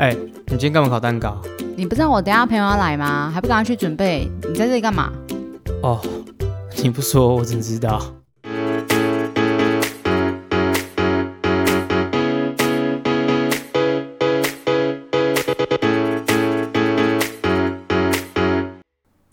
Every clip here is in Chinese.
哎、你今天干嘛烤蛋糕？你不知道我等下朋友要来吗？还不赶快去准备？你在这里干嘛？哦，你不说我怎知道？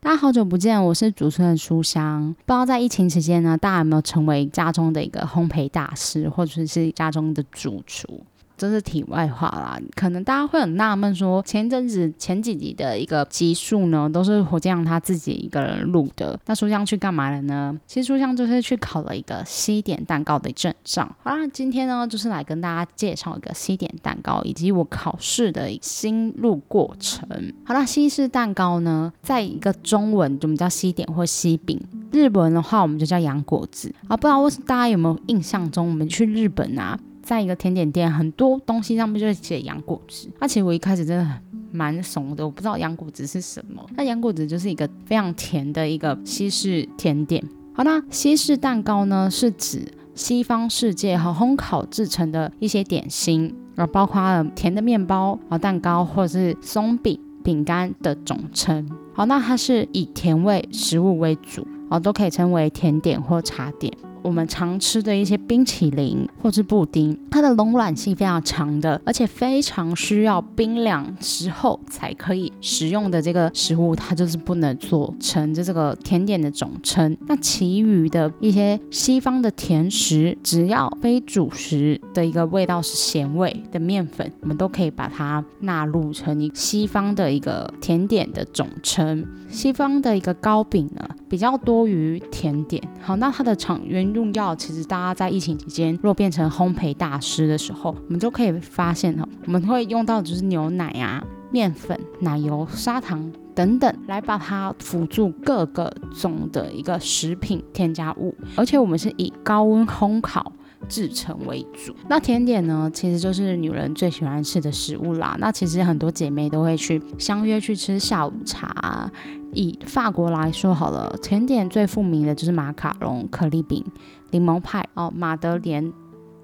大家好久不见，我是主持人书香。不知道在疫情期间呢，大家有没有成为家中的一个烘焙大师，或者是家中的主厨？这是题外话啦，可能大家会很纳闷说，前阵子前几集的一个集数呢，都是火酱他自己一个人录的。那书香去干嘛了呢？其实书香就是去考了一个西点蛋糕的证照。好啦，今天呢，就是来跟大家介绍一个西点蛋糕，以及我考试的心路过程。好啦，西式蛋糕呢，在一个中文我们叫西点或西饼，日文的话我们就叫洋果子啊。不知道大家有没有印象中，我们去日本啊？在一个甜点店，很多东西上面就会写洋果子。那、其实我一开始真的很蛮怂的，我不知道洋果子是什么。那洋果子就是一个非常甜的一个西式甜点。好，那西式蛋糕呢，是指西方世界和烘烤制成的一些点心，然后包括甜的面包、啊蛋糕或者是松饼、饼干的总称。好，那它是以甜味食物为主，啊都可以称为甜点或茶点。我们常吃的一些冰淇淋或是布丁，它的溶软性非常强的，而且非常需要冰凉之后才可以食用的这个食物，它就是不能做成这这个甜点的总称。那其余的一些西方的甜食，只要非主食的一个味道是咸味的面粉，我们都可以把它纳入成一西方的一个甜点的总称。西方的一个糕饼呢，比较多于甜点。好，那它的厂原用药，其实大家在疫情期间，若变成烘焙大师的时候，我们就可以发现哈，我们会用到就是牛奶啊、面粉、奶油、砂糖等等，来把它辅助各个种的一个食品添加物，而且我们是以高温烘烤。制成为主，那甜点呢，其实就是女人最喜欢吃的食物啦。那其实很多姐妹都会去相约去吃下午茶。以法国来说好了，甜点最著名的就是马卡龙、可丽饼、柠檬派哦、马德莲。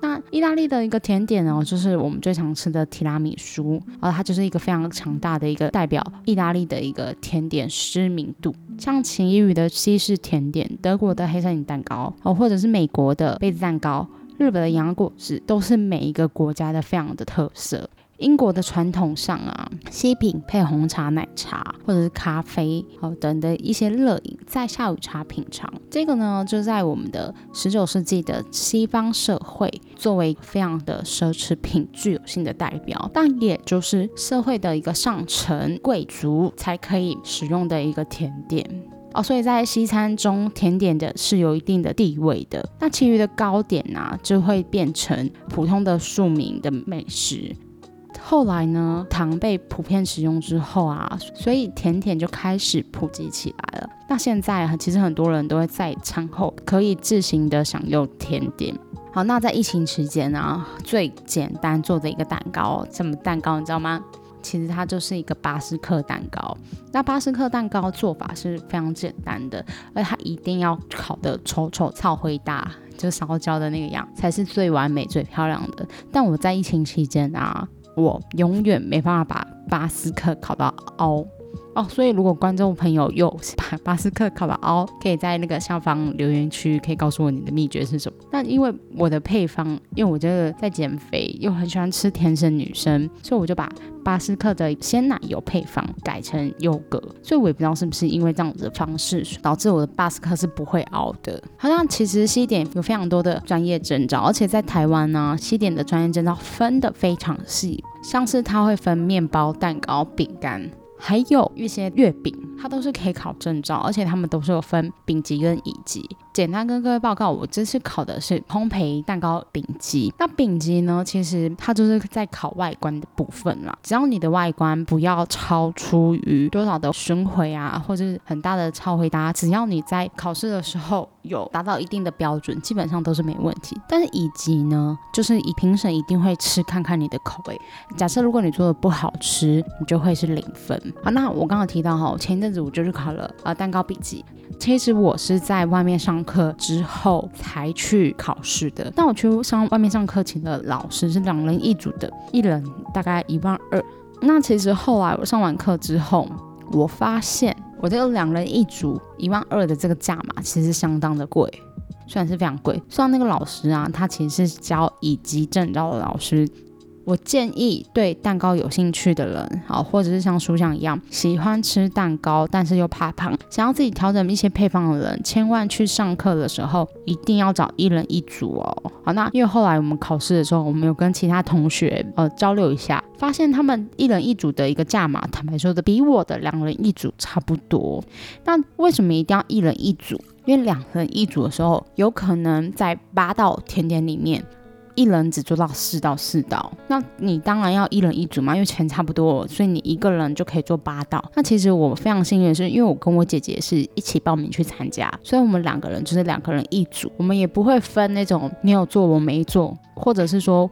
那意大利的一个甜点哦，就是我们最常吃的提拉米苏，哦，它就是一个非常强大的一个代表意大利的一个甜点知名度。像秦怡语的西式甜点，德国的黑森林蛋糕哦，或者是美国的杯子蛋糕。日本的洋果子都是每一个国家的非常的特色。英国的传统上啊，西饼配红茶、奶茶或者是咖啡哦等的一些热饮，在下午茶品尝。这个呢，就在我们的十九世纪的西方社会，作为非常的奢侈品具有性的代表，但也就是社会的一个上层贵族才可以使用的一个甜点。哦，所以在西餐中，甜点的是有一定的地位的。那其余的糕点呢，就会变成普通的庶民的美食。后来呢，糖被普遍使用之后啊，所以甜点就开始普及起来了。那现在其实很多人都会在餐后可以自行的享用甜点。好，那在疫情期间呢，最简单做的一个蛋糕，什么蛋糕你知道吗？其实它就是一个巴斯克蛋糕。那巴斯克蛋糕做法是非常简单的，而它一定要烤的丑丑超灰大，就烧焦的那个样，才是最完美、最漂亮的。但我在疫情期间啊，我永远没办法把巴斯克烤到凹。哦，所以如果观众朋友有 把巴斯克烤到凹，可以在那个下方留言区可以告诉我你的秘诀是什么。那因为我的配方，因为我这个在减肥，又很喜欢吃甜食女生，所以我就把巴斯克的鲜奶油配方改成优格。所以我也不知道是不是因为这样子的方式，导致我的巴斯克是不会凹的。好像其实西点有非常多的专业证照，而且在台湾呢，西点的专业证照分的非常细，像是它会分面包、蛋糕、饼干。还有一些月饼，它都是可以考证照，而且他们都是有分丙级跟乙级。简单跟各位报告，我这次考的是烘焙蛋糕丙级。那丙级呢，其实它就是在考外观的部分啦。只要你的外观不要超出于多少的巡回啊，或者是很大的超回答，只要你在考试的时候有达到一定的标准，基本上都是没问题。但是乙级呢，就是以评审一定会吃看看你的口味。假设如果你做的不好吃，你就会是零分。好，那我刚刚提到哈，前一阵子我就是考了呃蛋糕丙级。其实我是在外面上课之后才去考试的。但我去上外面上课请的老师是两人一组的，一人大概一万二。那其实后来我上完课之后，我发现我这个两人一组一万二的这个价码其实相当的贵，虽然是非常贵。虽然那个老师啊，他其实是教乙级证照的老师。我建议对蛋糕有兴趣的人，好，或者是像书香一样喜欢吃蛋糕，但是又怕胖，想要自己调整一些配方的人，千万去上课的时候一定要找一人一组哦。好，那因为后来我们考试的时候，我们有跟其他同学呃交流一下，发现他们一人一组的一个价码，坦白说的比我的两人一组差不多。那为什么一定要一人一组？因为两人一组的时候，有可能在八道甜点里面。一人只做到四道四道，那你当然要一人一组嘛，因为钱差不多，所以你一个人就可以做八道。那其实我非常幸运的是，因为我跟我姐姐是一起报名去参加，所以我们两个人就是两个人一组，我们也不会分那种你有做我没做，或者是说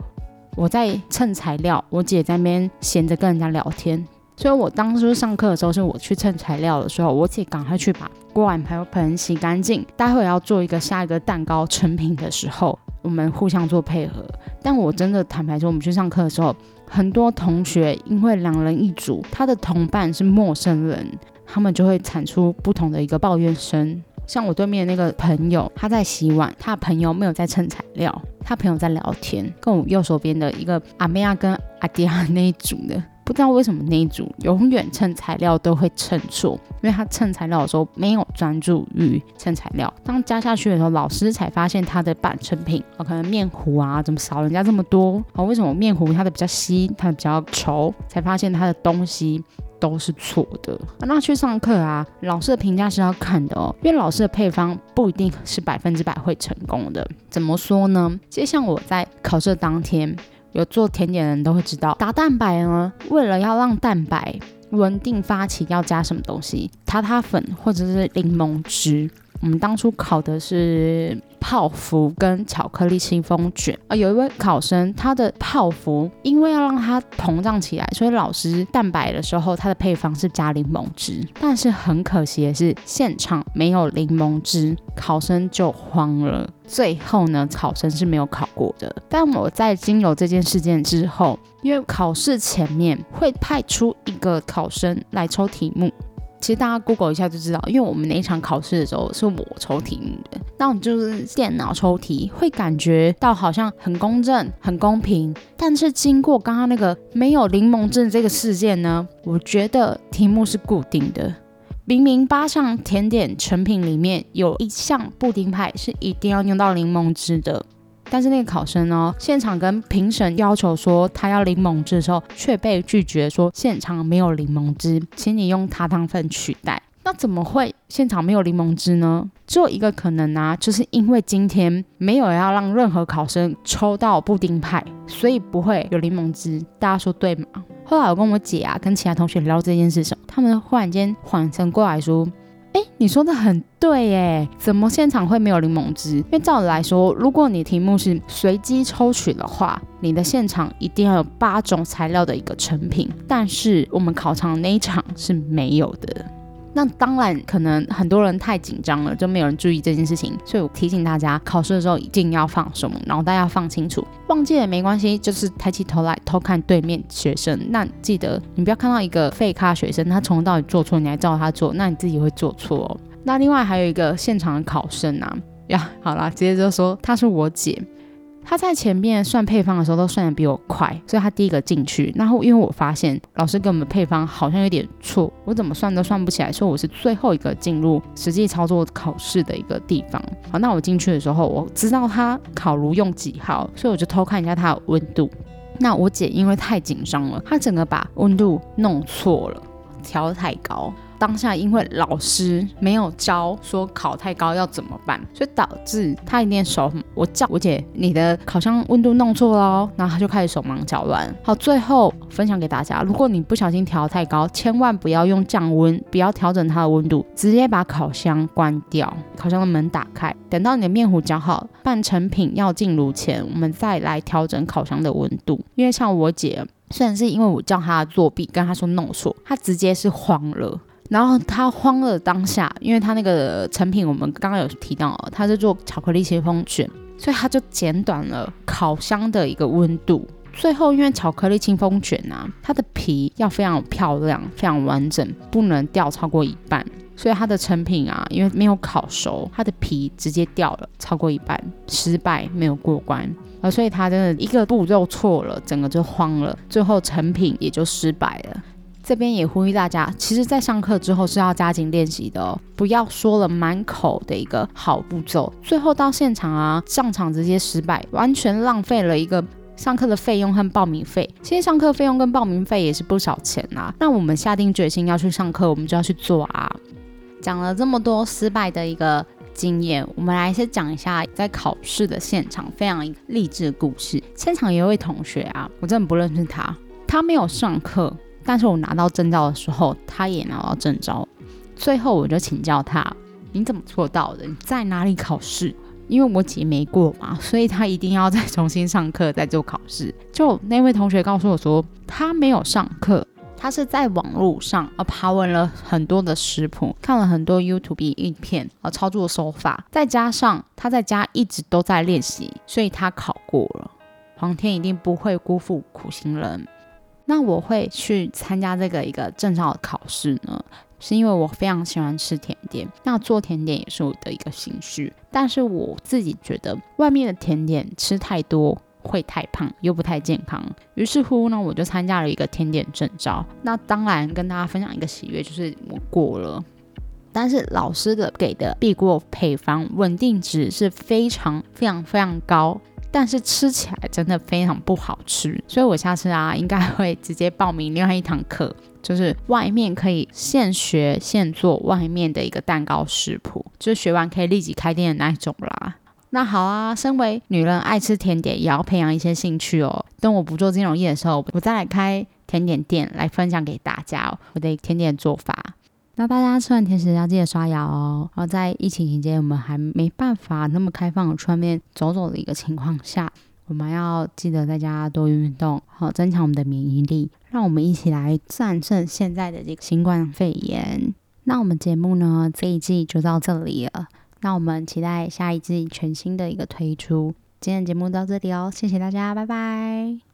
我在称材料，我姐在那边闲着跟人家聊天。所以我当初上课的时候，是我去称材料的时候，我姐赶快去把锅碗瓢盆洗干净，待会要做一个下一个蛋糕成品的时候。我们互相做配合，但我真的坦白说，我们去上课的时候，很多同学因为两人一组，他的同伴是陌生人，他们就会产出不同的一个抱怨声。像我对面那个朋友，他在洗碗，他的朋友没有在称材料，他朋友在聊天，跟我右手边的一个阿妹亚跟阿迪亚那一组的。不知道为什么那一组永远称材料都会称错，因为他称材料的时候没有专注于称材料。当加下去的时候，老师才发现他的半成品哦，可能面糊啊怎么少人家这么多哦？为什么面糊它的比较稀，它的比较稠？才发现他的东西都是错的。那去上课啊，老师的评价是要看的哦，因为老师的配方不一定是百分之百会成功的。怎么说呢？就像我在考试当天。有做甜点的人都会知道，打蛋白呢，为了要让蛋白稳定发起，要加什么东西？塔塔粉或者是柠檬汁。我们当初考的是泡芙跟巧克力戚风卷啊，有一位考生，他的泡芙因为要让它膨胀起来，所以老师蛋白的时候，它的配方是加柠檬汁，但是很可惜的是现场没有柠檬汁，考生就慌了。最后呢，考生是没有考过的。但我在经由这件事件之后，因为考试前面会派出一个考生来抽题目。其实大家 Google 一下就知道，因为我们那一场考试的时候是我抽题目的，那我们就是电脑抽题，会感觉到好像很公正、很公平。但是经过刚刚那个没有柠檬汁这个事件呢，我觉得题目是固定的。明明八项甜点成品里面有一项布丁派是一定要用到柠檬汁的。但是那个考生呢，现场跟评审要求说他要柠檬汁的时候，却被拒绝说现场没有柠檬汁，请你用塔糖粉取代。那怎么会现场没有柠檬汁呢？只有一个可能啊，就是因为今天没有要让任何考生抽到布丁派，所以不会有柠檬汁。大家说对吗？后来我跟我姐啊，跟其他同学聊这件事情，他们忽然间缓神过来说。哎，你说的很对耶，怎么现场会没有柠檬汁？因为照理来说，如果你题目是随机抽取的话，你的现场一定要有八种材料的一个成品，但是我们考场那一场是没有的。那当然，可能很多人太紧张了，就没有人注意这件事情。所以我提醒大家，考试的时候一定要放松，脑袋要放清楚。忘记了没关系，就是抬起头来偷看对面学生。那记得你不要看到一个废咖学生，他从头到尾做错，你还照他做，那你自己会做错哦。那另外还有一个现场的考生啊，呀，好啦，直接就说她是我姐。他在前面算配方的时候都算的比我快，所以他第一个进去。然后因为我发现老师给我们配方好像有点错，我怎么算都算不起来，所以我是最后一个进入实际操作考试的一个地方。好，那我进去的时候，我知道他烤炉用几号，所以我就偷看一下它的温度。那我姐因为太紧张了，她整个把温度弄错了，调太高。当下因为老师没有教说烤太高要怎么办，所以导致他一念手，我叫我姐，你的烤箱温度弄错了哦，然后他就开始手忙脚乱。好，最后分享给大家，如果你不小心调太高，千万不要用降温，不要调整它的温度，直接把烤箱关掉，烤箱的门打开，等到你的面糊搅好，半成品要进炉前，我们再来调整烤箱的温度。因为像我姐，虽然是因为我叫她作弊，跟她说弄错，她直接是慌了。然后他慌了当下，因为他那个成品我们刚刚有提到，他是做巧克力切风卷，所以他就减短了烤箱的一个温度，最后因为巧克力清风卷啊，它的皮要非常漂亮、非常完整，不能掉超过一半。所以它的成品啊，因为没有烤熟，它的皮直接掉了超过一半，失败没有过关啊，所以它真的一个步骤错了，整个就慌了，最后成品也就失败。这边也呼吁大家，其实，在上课之后是要加紧练习的哦，不要说了满口的一个好步骤，最后到现场啊，上场直接失败，完全浪费了一个上课的费用和报名费。其实上课费用跟报名费也是不少钱啊，那我们下定决心要去上课，我们就要去做啊。讲了这么多失败的一个经验，我们来先讲一下在考试的现场非常励志的故事。现场有一位同学啊，我真的不认识他，他没有上课，但是我拿到证照的时候，他也拿到证照。最后我就请教他，你怎么做到的？你在哪里考试？因为我姐没过嘛，所以他一定要再重新上课再做考试。就那位同学告诉我说，他没有上课。他是在网络上呃爬文了很多的食谱，看了很多 YouTube 影片呃操作手法，再加上他在家一直都在练习，所以他考过了。皇天一定不会辜负苦心人。那我会去参加这个一个证照考试呢，是因为我非常喜欢吃甜点，那做甜点也是我的一个兴趣。但是我自己觉得外面的甜点吃太多。会太胖又不太健康，于是乎呢，我就参加了一个甜点证照。那当然跟大家分享一个喜悦，就是我过了。但是老师的给的必过配方稳定值是非常非常非常高，但是吃起来真的非常不好吃。所以我下次啊，应该会直接报名另外一堂课，就是外面可以现学现做外面的一个蛋糕食谱，就是学完可以立即开店的那一种啦。那好啊，身为女人爱吃甜点，也要培养一些兴趣哦。等我不做金融业的时候，我再来开甜点店来分享给大家哦我的甜点做法。那大家吃完甜食要记得刷牙哦。然后在疫情期间，我们还没办法那么开放的外面走走的一个情况下，我们要记得在家多运动，好增强我们的免疫力。让我们一起来战胜现在的这个新冠肺炎。那我们节目呢这一季就到这里了。那我们期待下一季全新的一个推出。今天节目到这里哦，谢谢大家，拜拜。